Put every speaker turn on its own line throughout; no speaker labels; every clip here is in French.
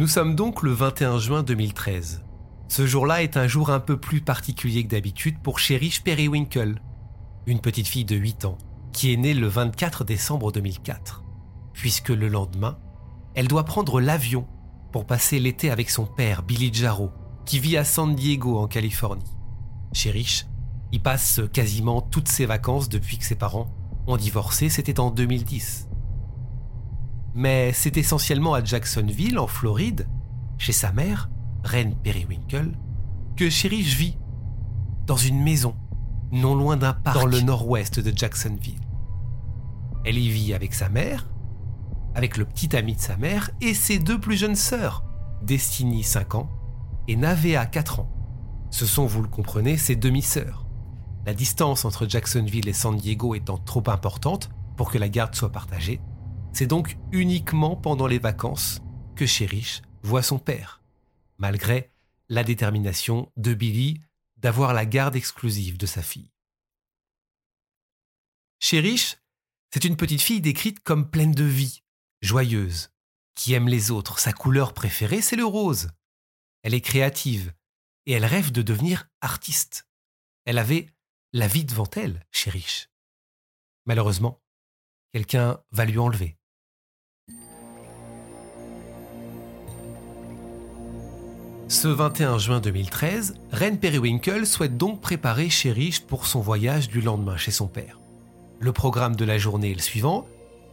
Nous sommes donc le 21 juin 2013. Ce jour-là est un jour un peu plus particulier que d'habitude pour Cherish Periwinkle, une petite fille de 8 ans, qui est née le 24 décembre 2004. Puisque le lendemain, elle doit prendre l'avion pour passer l'été avec son père, Billy Jarro, qui vit à San Diego en Californie. Cherish y passe quasiment toutes ses vacances depuis que ses parents ont divorcé, c'était en 2010. Mais c'est essentiellement à Jacksonville, en Floride, chez sa mère, Reine Periwinkle, que Cherish vit, dans une maison, non loin d'un parc dans le nord-ouest de Jacksonville. Elle y vit avec sa mère, avec le petit ami de sa mère et ses deux plus jeunes sœurs, Destiny 5 ans et Navea 4 ans. Ce sont, vous le comprenez, ses demi-sœurs. La distance entre Jacksonville et San Diego étant trop importante pour que la garde soit partagée, c'est donc uniquement pendant les vacances que Cherish voit son père, malgré la détermination de Billy d'avoir la garde exclusive de sa fille. Cherish, c'est une petite fille décrite comme pleine de vie, joyeuse, qui aime les autres. Sa couleur préférée, c'est le rose. Elle est créative et elle rêve de devenir artiste. Elle avait la vie devant elle, Cherish. Malheureusement, quelqu'un va lui enlever. Ce 21 juin 2013, Reine Periwinkle souhaite donc préparer Cherish pour son voyage du lendemain chez son père. Le programme de la journée est le suivant.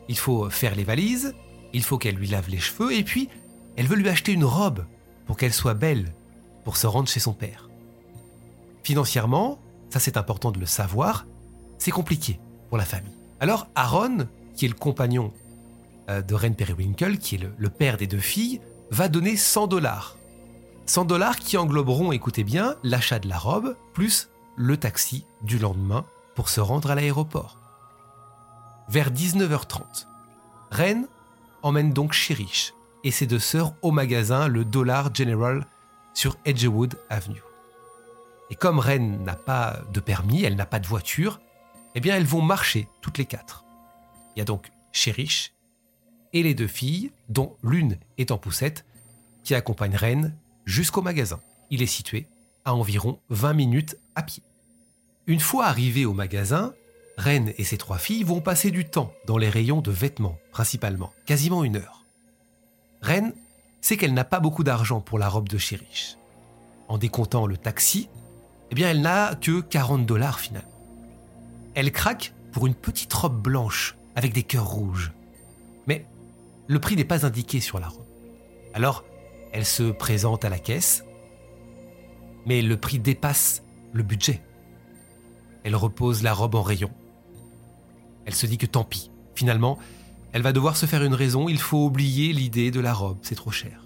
Il faut faire les valises, il faut qu'elle lui lave les cheveux et puis elle veut lui acheter une robe pour qu'elle soit belle pour se rendre chez son père. Financièrement, ça c'est important de le savoir, c'est compliqué pour la famille. Alors Aaron, qui est le compagnon euh, de Reine Periwinkle, qui est le, le père des deux filles, va donner 100 dollars 100 dollars qui engloberont, écoutez bien, l'achat de la robe plus le taxi du lendemain pour se rendre à l'aéroport. Vers 19h30, Ren emmène donc Cherish et ses deux sœurs au magasin Le Dollar General sur Edgewood Avenue. Et comme Ren n'a pas de permis, elle n'a pas de voiture, eh bien elles vont marcher toutes les quatre. Il y a donc Cherish et les deux filles, dont l'une est en poussette, qui accompagnent Ren jusqu'au magasin. Il est situé à environ 20 minutes à pied. Une fois arrivés au magasin, Reine et ses trois filles vont passer du temps dans les rayons de vêtements, principalement, quasiment une heure. Reine sait qu'elle n'a pas beaucoup d'argent pour la robe de Chériche. En décomptant le taxi, eh bien elle n'a que 40 dollars finalement. Elle craque pour une petite robe blanche avec des cœurs rouges. Mais le prix n'est pas indiqué sur la robe. Alors, elle se présente à la caisse, mais le prix dépasse le budget. Elle repose la robe en rayon. Elle se dit que tant pis. Finalement, elle va devoir se faire une raison, il faut oublier l'idée de la robe, c'est trop cher.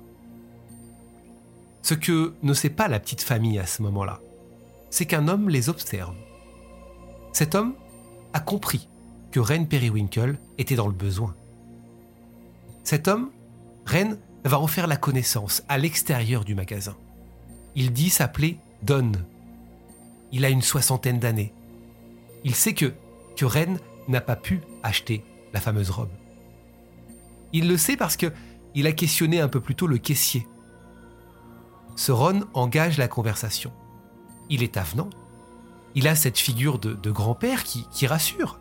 Ce que ne sait pas la petite famille à ce moment-là, c'est qu'un homme les observe. Cet homme a compris que Reine Periwinkle était dans le besoin. Cet homme, Reine, va en faire la connaissance à l'extérieur du magasin. Il dit s'appeler Don. Il a une soixantaine d'années. Il sait que, que Ren n'a pas pu acheter la fameuse robe. Il le sait parce que il a questionné un peu plus tôt le caissier. Ce Ron engage la conversation. Il est avenant. Il a cette figure de, grand-père qui, qui rassure.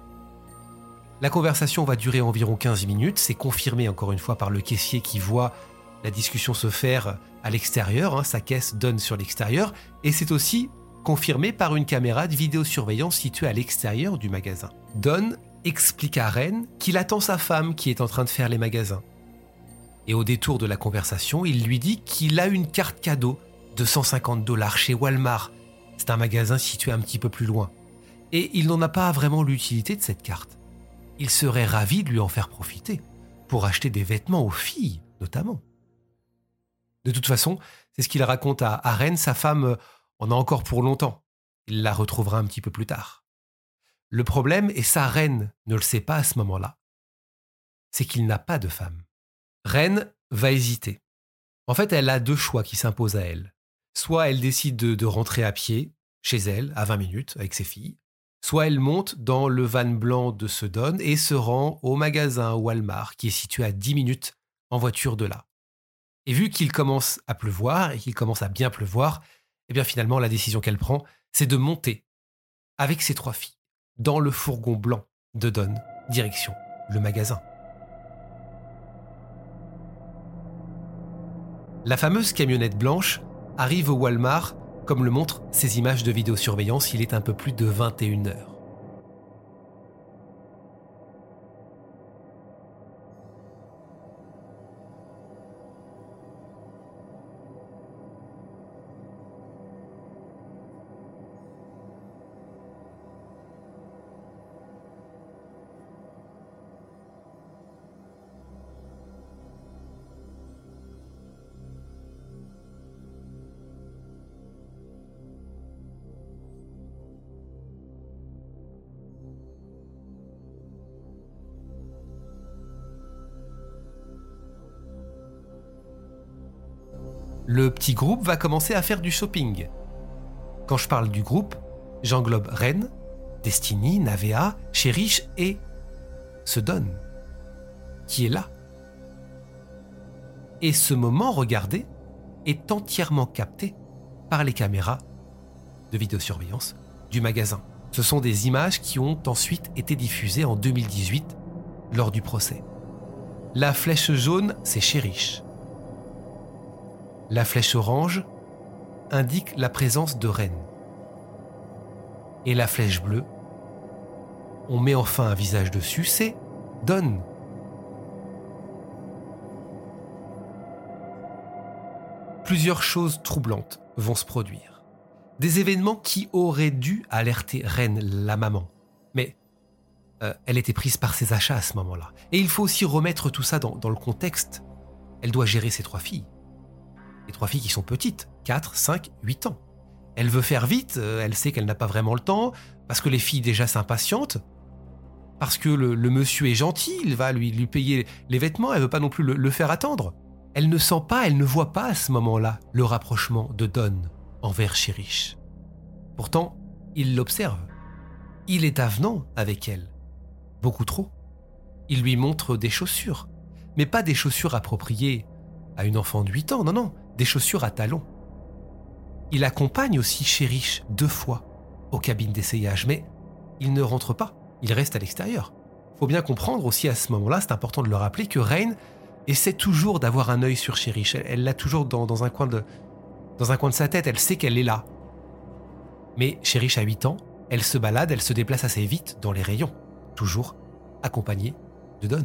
La conversation va durer environ 15 minutes. C'est confirmé encore une fois par le caissier qui voit la discussion se faire à l'extérieur, hein, sa caisse donne sur l'extérieur, et c'est aussi confirmé par une caméra de vidéosurveillance située à l'extérieur du magasin. Don explique à Ren qu'il attend sa femme qui est en train de faire les magasins. Et au détour de la conversation, il lui dit qu'il a une carte cadeau de 150 dollars chez Walmart. C'est un magasin situé un petit peu plus loin. Et il n'en a pas vraiment l'utilité de cette carte. Il serait ravi de lui en faire profiter, pour acheter des vêtements aux filles, notamment. De toute façon, c'est ce qu'il raconte à, Ren, sa femme en a encore pour longtemps. Il la retrouvera un petit peu plus tard. Le problème, et sa reine ne le sait pas à ce moment-là, c'est qu'il n'a pas de femme. Reine va hésiter. En fait, elle a deux choix qui s'imposent à elle. Soit elle décide de, rentrer à pied, chez elle, à 20 minutes, avec ses filles, soit elle monte dans le van blanc de Sedon et se rend au magasin Walmart, qui est situé à 10 minutes en voiture de là. Et vu qu'il commence à pleuvoir et qu'il commence à bien pleuvoir, eh bien finalement la décision qu'elle prend, c'est de monter avec ses trois filles dans le fourgon blanc de Don, direction le magasin. La fameuse camionnette blanche arrive au Walmart, comme le montrent ces images de vidéosurveillance, il est un peu plus de 21 le petit groupe va commencer à faire du shopping. Quand je parle du groupe, j'englobe Ren, Destiny, Navea, Cherish et Sedon, qui est là. Et ce moment regardé est entièrement capté par les caméras de vidéosurveillance du magasin. Ce sont des images qui ont ensuite été diffusées en 2018 lors du procès. La flèche jaune, c'est Cherish. La flèche orange indique la présence de Rennes. Et la flèche bleue, on met enfin un visage dessus, c'est Don. Plusieurs choses troublantes vont se produire. Des événements qui auraient dû alerter Rennes, la maman. Mais euh, elle était prise par ses achats à ce moment-là. Et il faut aussi remettre tout ça dans le contexte. Elle doit gérer ses trois filles trois filles qui sont petites, 4, 5, 8 ans. Elle veut faire vite, euh, elle sait qu'elle n'a pas vraiment le temps, parce que les filles déjà s'impatientent, parce que le, monsieur est gentil, il va lui, lui payer les vêtements, elle veut pas non plus le, faire attendre. Elle ne sent pas, elle ne voit pas à ce moment-là le rapprochement de Don envers Cherish. Pourtant, il l'observe. Il est avenant avec elle. Beaucoup trop. Il lui montre des chaussures. Mais pas des chaussures appropriées à une enfant de 8 ans, non, non des chaussures à talons. Il accompagne aussi Cherish deux fois aux cabines d'essayage, mais il ne rentre pas, il reste à l'extérieur. Faut bien comprendre aussi à ce moment-là, c'est important de le rappeler, que Rain essaie toujours d'avoir un œil sur Cherish. Elle l'a toujours dans, un coin de, dans un coin de sa tête, elle sait qu'elle est là. Mais Cherish a 8 ans, elle se balade, elle se déplace assez vite dans les rayons, toujours accompagnée de Don.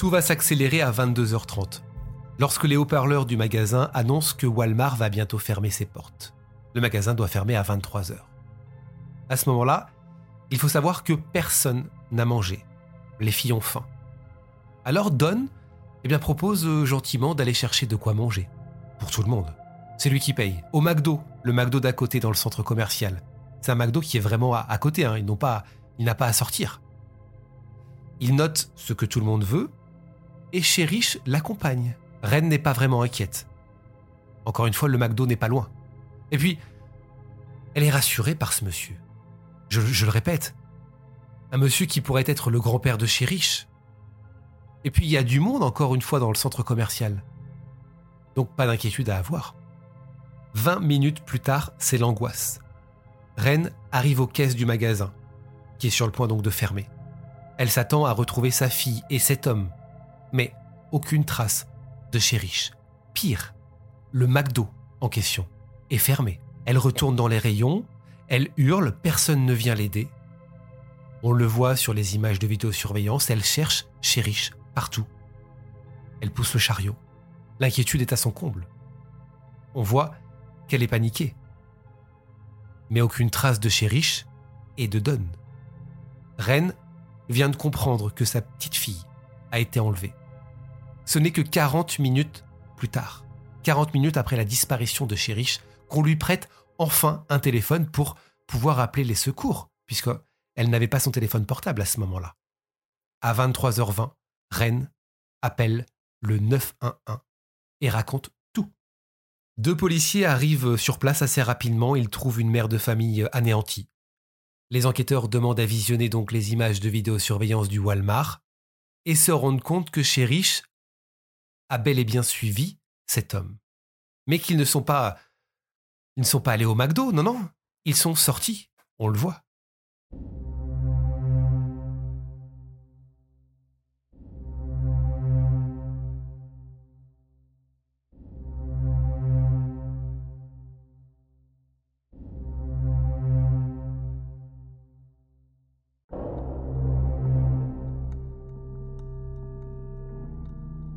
Tout va s'accélérer à 22h30, lorsque les haut-parleurs du magasin annoncent que Walmart va bientôt fermer ses portes. Le magasin doit fermer à 23h. À ce moment-là, il faut savoir que personne n'a mangé. Les filles ont faim. Alors Don eh bien, propose euh, gentiment d'aller chercher de quoi manger. Pour tout le monde. C'est lui qui paye. Au McDo, le McDo d'à côté dans le centre commercial. C'est un McDo qui est vraiment à, côté, hein. pas, il n'a pas à sortir. Il note ce que tout le monde veut, et Cherish l'accompagne. Ren n'est pas vraiment inquiète. Encore une fois, le McDo n'est pas loin. Et puis, elle est rassurée par ce monsieur. Je, le répète, un monsieur qui pourrait être le grand-père de Cherish. Et puis il y a du monde encore une fois dans le centre commercial. Donc pas d'inquiétude à avoir. 20 minutes plus tard, c'est l'angoisse. Ren arrive aux caisses du magasin, qui est sur le point donc de fermer. Elle s'attend à retrouver sa fille et cet homme, mais aucune trace de Cherish. Pire, le McDo en question est fermé. Elle retourne dans les rayons, elle hurle, personne ne vient l'aider. On le voit sur les images de vidéosurveillance, elle cherche Cherish partout. Elle pousse le chariot. L'inquiétude est à son comble. On voit qu'elle est paniquée. Mais aucune trace de Cherish et de Don. Ren vient de comprendre que sa petite fille a été enlevée. Ce n'est que 40 minutes plus tard, 40 minutes après la disparition de Cherish, qu'on lui prête enfin un téléphone pour pouvoir appeler les secours, puisqu'elle n'avait pas son téléphone portable à ce moment-là. À 23h20, Ren appelle le 911 et raconte tout. Deux policiers arrivent sur place assez rapidement, ils trouvent une mère de famille anéantie. Les enquêteurs demandent à visionner donc les images de vidéosurveillance du Walmart et se rendent compte que Cherish a bel et bien suivi cet homme. Mais qu'ils ne sont pas. Ils ne sont pas allés au McDo, non, non. Ils sont sortis, on le voit.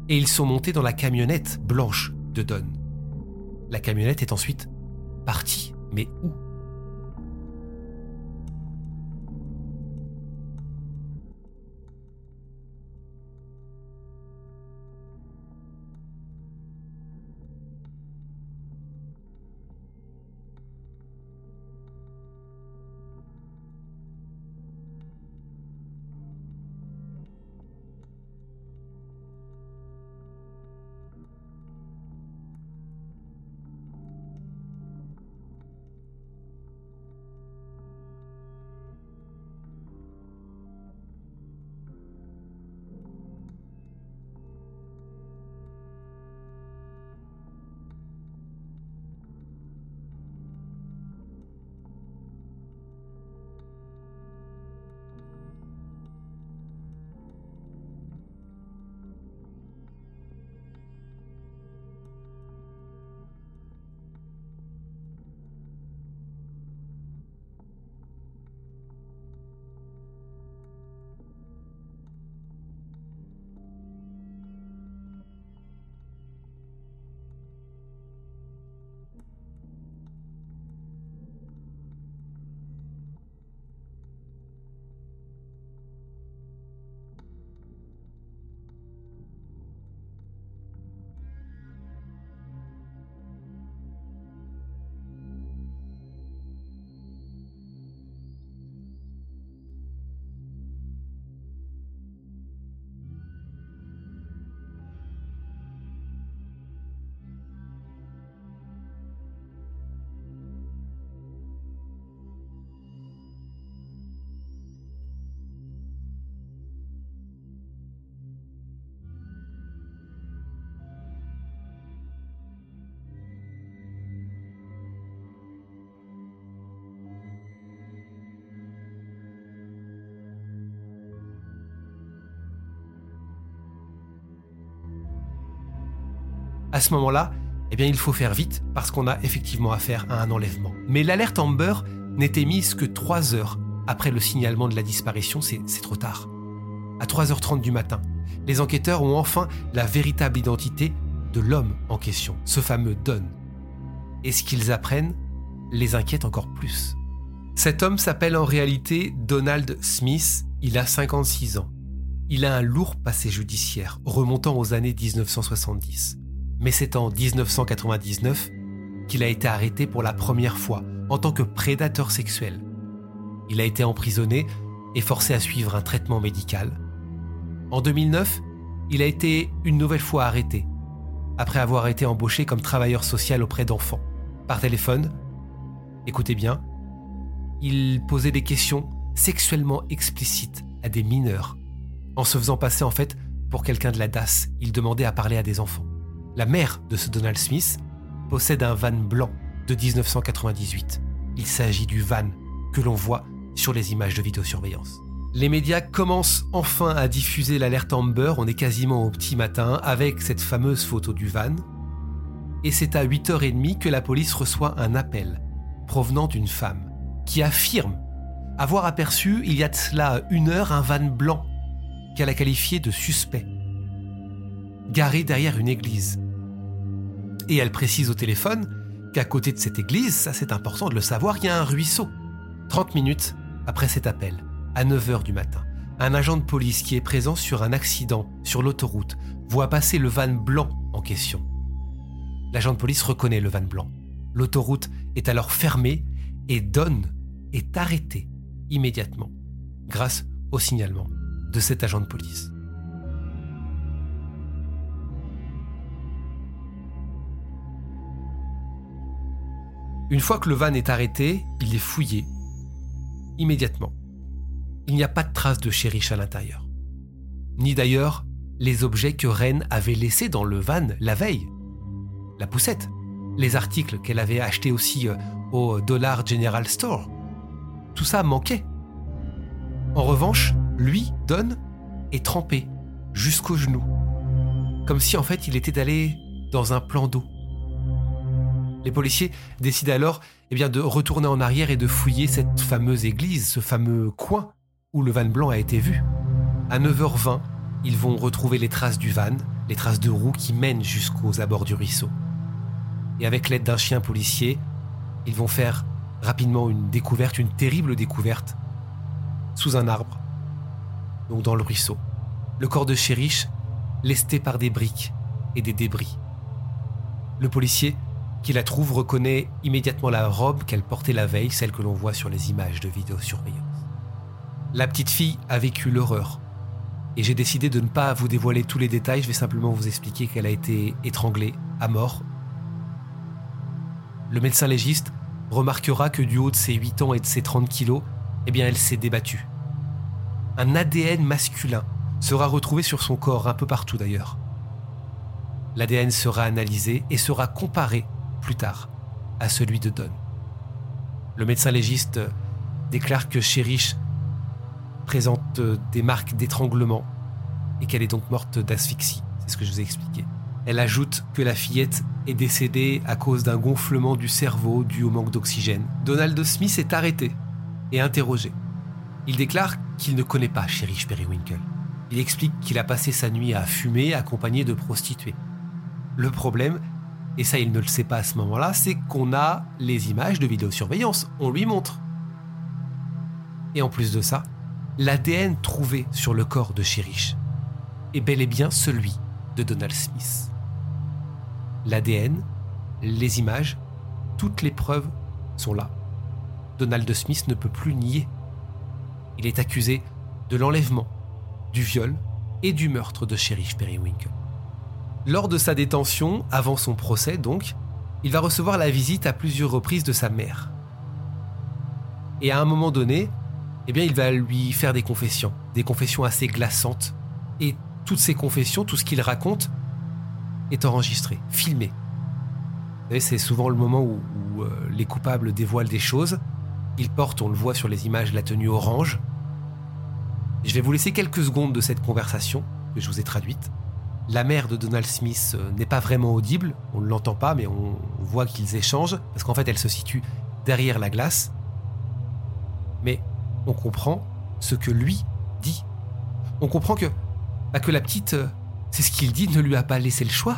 Et ils sont montés dans la camionnette blanche de Don. La camionnette est ensuite partie. Mais où? À ce moment-là, eh bien, il faut faire vite parce qu'on a effectivement affaire à un enlèvement. Mais l'alerte Amber n'est émise que 3 heures après le signalement de la disparition, c'est trop tard. À 3h30 du matin, les enquêteurs ont enfin la véritable identité de l'homme en question, ce fameux Don. Et ce qu'ils apprennent les inquiète encore plus. Cet homme s'appelle en réalité Donald Smith, il a 56 ans. Il a un lourd passé judiciaire remontant aux années 1970. Mais c'est en 1999 qu'il a été arrêté pour la première fois en tant que prédateur sexuel. Il a été emprisonné et forcé à suivre un traitement médical. En 2009, il a été une nouvelle fois arrêté, après avoir été embauché comme travailleur social auprès d'enfants. Par téléphone, écoutez bien, il posait des questions sexuellement explicites à des mineurs, en se faisant passer en fait pour quelqu'un de la DAS. Il demandait à parler à des enfants. La mère de ce Donald Smith possède un van blanc de 1998. Il s'agit du van que l'on voit sur les images de vidéosurveillance. Les médias commencent enfin à diffuser l'alerte Amber, on est quasiment au petit matin, avec cette fameuse photo du van. Et c'est à 8h30 que la police reçoit un appel provenant d'une femme qui affirme avoir aperçu il y a de cela une heure un van blanc qu'elle a qualifié de suspect, garé derrière une église. Et elle précise au téléphone qu'à côté de cette église, ça c'est important de le savoir, il y a un ruisseau. 30 minutes après cet appel, à 9h du matin, un agent de police qui est présent sur un accident sur l'autoroute voit passer le van blanc en question. L'agent de police reconnaît le van blanc. L'autoroute est alors fermée et Don est arrêté immédiatement grâce au signalement de cet agent de police. Une fois que le van est arrêté, il est fouillé immédiatement. Il n'y a pas de trace de Cherish à l'intérieur. Ni d'ailleurs les objets que Ren avait laissés dans le van la veille. La poussette, les articles qu'elle avait achetés aussi euh, au Dollar General Store. Tout ça manquait. En revanche, lui, Don, est trempé jusqu'aux genoux. Comme si en fait il était allé dans un plan d'eau. Les policiers décident alors eh bien, de retourner en arrière et de fouiller cette fameuse église, ce fameux coin où le van blanc a été vu. À 9h20, ils vont retrouver les traces du van, les traces de roues qui mènent jusqu'aux abords du ruisseau. Et avec l'aide d'un chien policier, ils vont faire rapidement une découverte, une terrible découverte, sous un arbre, donc dans le ruisseau. Le corps de Chériche, lesté par des briques et des débris. Le policier qui la trouve reconnaît immédiatement la robe qu'elle portait la veille, celle que l'on voit sur les images de vidéosurveillance. La petite fille a vécu l'horreur. Et j'ai décidé de ne pas vous dévoiler tous les détails, je vais simplement vous expliquer qu'elle a été étranglée à mort. Le médecin légiste remarquera que du haut de ses 8 ans et de ses 30 kilos, eh bien elle s'est débattue. Un ADN masculin sera retrouvé sur son corps, un peu partout d'ailleurs. L'ADN sera analysé et sera comparé plus tard à celui de Don. Le médecin légiste déclare que Cherish présente des marques d'étranglement et qu'elle est donc morte d'asphyxie. C'est ce que je vous ai expliqué. Elle ajoute que la fillette est décédée à cause d'un gonflement du cerveau dû au manque d'oxygène. Donald Smith est arrêté et interrogé. Il déclare qu'il ne connaît pas Cherish Periwinkle. Il explique qu'il a passé sa nuit à fumer accompagné de prostituées. Le problème, et ça il ne le sait pas à ce moment-là, c'est qu'on a les images de vidéosurveillance, on lui montre. Et en plus de ça, l'ADN trouvé sur le corps de Cherish est bel et bien celui de Donald Smith. L'ADN, les images, toutes les preuves sont là. Donald Smith ne peut plus nier. Il est accusé de l'enlèvement, du viol et du meurtre de Sheriff Periwinkle. Lors de sa détention, avant son procès donc, il va recevoir la visite à plusieurs reprises de sa mère. Et à un moment donné, eh bien, il va lui faire des confessions, des confessions assez glaçantes. Et toutes ces confessions, tout ce qu'il raconte, est enregistré, filmé. C'est souvent le moment où, où, euh, les coupables dévoilent des choses. Il porte, on le voit sur les images, la tenue orange. Je vais vous laisser quelques secondes de cette conversation que je vous ai traduite. La mère de Donald Smith euh, n'est pas vraiment audible, on ne l'entend pas, mais on voit qu'ils échangent, parce qu'en fait elle se situe derrière la glace. Mais on comprend ce que lui dit. On comprend que bah, la petite, euh, c'est ce qu'il dit, ne lui a pas laissé le choix.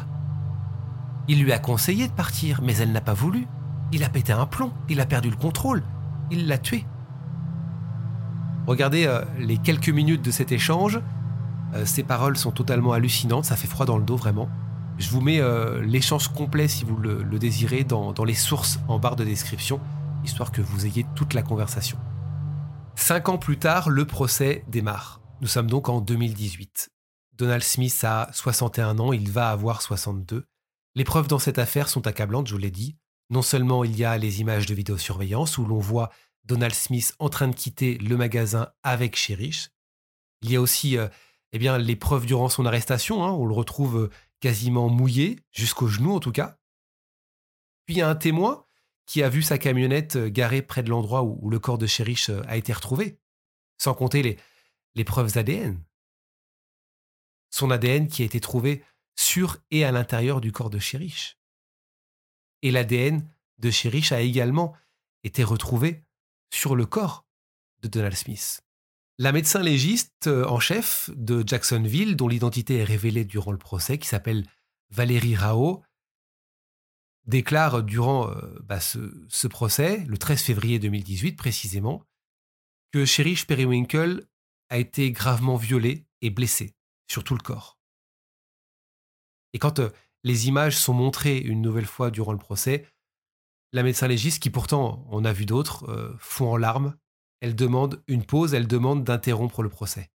Il lui a conseillé de partir, mais elle n'a pas voulu. Il a pété un plomb, il a perdu le contrôle, il l'a tué. Regardez euh, les quelques minutes de cet échange. Euh, ces paroles sont totalement hallucinantes, ça fait froid dans le dos vraiment. Je vous mets euh, l'échange complet si vous le, désirez dans, les sources en barre de description, histoire que vous ayez toute la conversation. Cinq ans plus tard, le procès démarre. Nous sommes donc en 2018. Donald Smith a 61 ans, il va avoir 62. Les preuves dans cette affaire sont accablantes, je vous l'ai dit. Non seulement il y a les images de vidéosurveillance où l'on voit Donald Smith en train de quitter le magasin avec Cherish. Il y a aussi euh, eh bien, les preuves durant son arrestation. Hein. on le retrouve euh, quasiment mouillé, jusqu'aux genoux en tout cas. Puis il y a un témoin qui a vu sa camionnette euh, garée près de l'endroit où, le corps de Cherish a été retrouvé, sans compter les, preuves ADN. Son ADN qui a été trouvé sur et à l'intérieur du corps de Cherish. Et l'ADN de Cherish a également été retrouvé sur le corps de Donald Smith. La médecin légiste euh, en chef de Jacksonville, dont l'identité est révélée durant le procès, qui s'appelle Valérie Rao, déclare durant euh, bah, ce, procès, le 13 février 2018 précisément, que Cherish Periwinkle a été gravement violé et blessé sur tout le corps. Et quand euh, les images sont montrées une nouvelle fois durant le procès, la médecin légiste, qui pourtant, on a vu d'autres, fond en larmes. Elle demande une pause, elle demande d'interrompre le procès.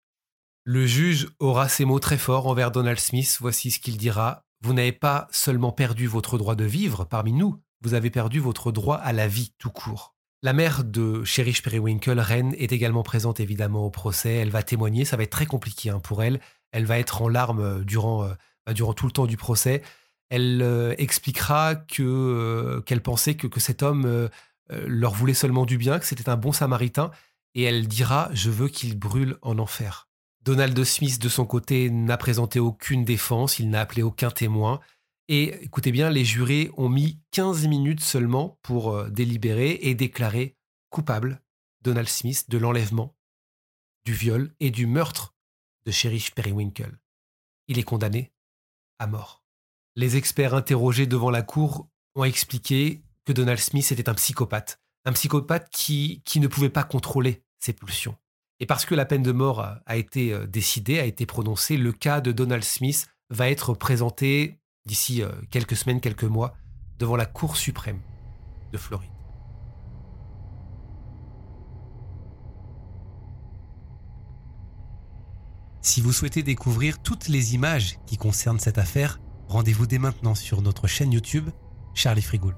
Le juge aura ces mots très forts envers Donald Smith. Voici ce qu'il dira. Vous n'avez pas seulement perdu votre droit de vivre parmi nous, vous avez perdu votre droit à la vie tout court. La mère de Cherish Periwinkle, Reine, est également présente évidemment au procès. Elle va témoigner, ça va être très compliqué hein, pour elle. Elle va être en larmes euh, durant, euh, bah, durant tout le temps du procès elle euh, expliquera que qu'elle pensait que, cet homme leur voulait seulement du bien, que c'était un bon samaritain, et elle dira Je veux qu'il brûle en enfer. Donald Smith, de son côté, n'a présenté aucune défense, il n'a appelé aucun témoin. Et écoutez bien, les jurés ont mis 15 minutes seulement pour délibérer et déclarer coupable Donald Smith de l'enlèvement, du viol et du meurtre de Sheriff Periwinkle. Il est condamné à mort. Les experts interrogés devant la cour ont expliqué Donald Smith était un psychopathe, un psychopathe qui, qui ne pouvait pas contrôler ses pulsions. Et parce que la peine de mort a, été euh, décidée, a été prononcée, le cas de Donald Smith va être présenté d'ici euh, quelques semaines, quelques mois, devant la Cour suprême de Floride. Si vous souhaitez découvrir toutes les images qui concernent cette affaire, Rendez-vous dès maintenant sur notre chaîne YouTube Charlie Frigoul.